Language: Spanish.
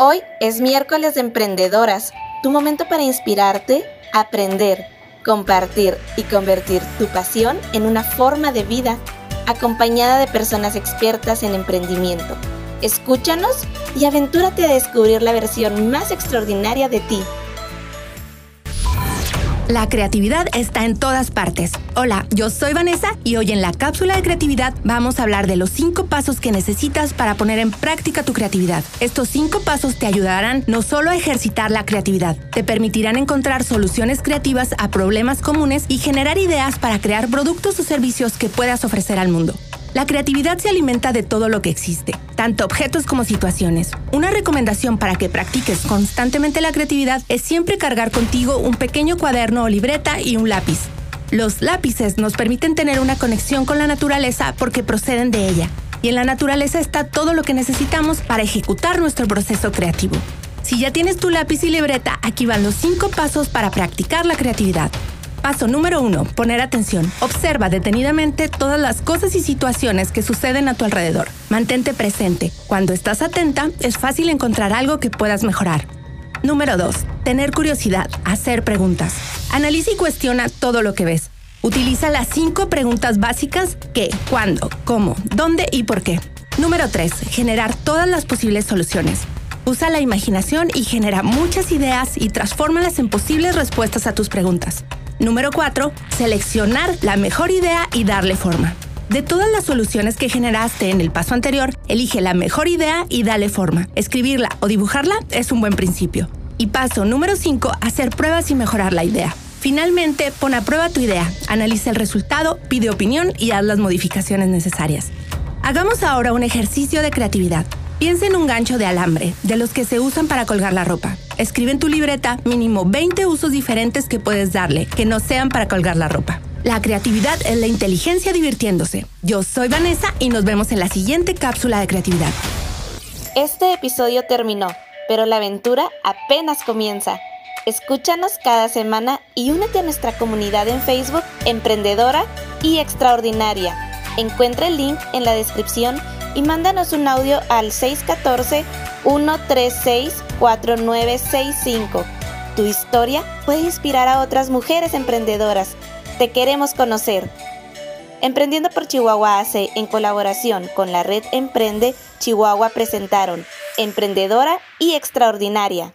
Hoy es miércoles de emprendedoras, tu momento para inspirarte, aprender, compartir y convertir tu pasión en una forma de vida, acompañada de personas expertas en emprendimiento. Escúchanos y aventúrate a descubrir la versión más extraordinaria de ti. La creatividad está en todas partes. Hola, yo soy Vanessa y hoy en la cápsula de creatividad vamos a hablar de los cinco pasos que necesitas para poner en práctica tu creatividad. Estos cinco pasos te ayudarán no solo a ejercitar la creatividad, te permitirán encontrar soluciones creativas a problemas comunes y generar ideas para crear productos o servicios que puedas ofrecer al mundo. La creatividad se alimenta de todo lo que existe, tanto objetos como situaciones. Una recomendación para que practiques constantemente la creatividad es siempre cargar contigo un pequeño cuaderno o libreta y un lápiz. Los lápices nos permiten tener una conexión con la naturaleza porque proceden de ella, y en la naturaleza está todo lo que necesitamos para ejecutar nuestro proceso creativo. Si ya tienes tu lápiz y libreta, aquí van los 5 pasos para practicar la creatividad. Paso número 1. Poner atención. Observa detenidamente todas las cosas y situaciones que suceden a tu alrededor. Mantente presente. Cuando estás atenta, es fácil encontrar algo que puedas mejorar. Número 2. Tener curiosidad. Hacer preguntas. Analiza y cuestiona todo lo que ves. Utiliza las 5 preguntas básicas qué, cuándo, cómo, dónde y por qué. Número 3. Generar todas las posibles soluciones. Usa la imaginación y genera muchas ideas y transfórmalas en posibles respuestas a tus preguntas. Número 4. Seleccionar la mejor idea y darle forma. De todas las soluciones que generaste en el paso anterior, elige la mejor idea y dale forma. Escribirla o dibujarla es un buen principio. Y paso número 5. Hacer pruebas y mejorar la idea. Finalmente, pon a prueba tu idea, analiza el resultado, pide opinión y haz las modificaciones necesarias. Hagamos ahora un ejercicio de creatividad. Piensa en un gancho de alambre, de los que se usan para colgar la ropa. Escribe en tu libreta mínimo 20 usos diferentes que puedes darle, que no sean para colgar la ropa. La creatividad es la inteligencia divirtiéndose. Yo soy Vanessa y nos vemos en la siguiente cápsula de creatividad. Este episodio terminó, pero la aventura apenas comienza. Escúchanos cada semana y únete a nuestra comunidad en Facebook Emprendedora y Extraordinaria. Encuentra el link en la descripción y mándanos un audio al 614-136-4965. Tu historia puede inspirar a otras mujeres emprendedoras. Te queremos conocer. Emprendiendo por Chihuahua AC en colaboración con la red Emprende Chihuahua presentaron Emprendedora y Extraordinaria.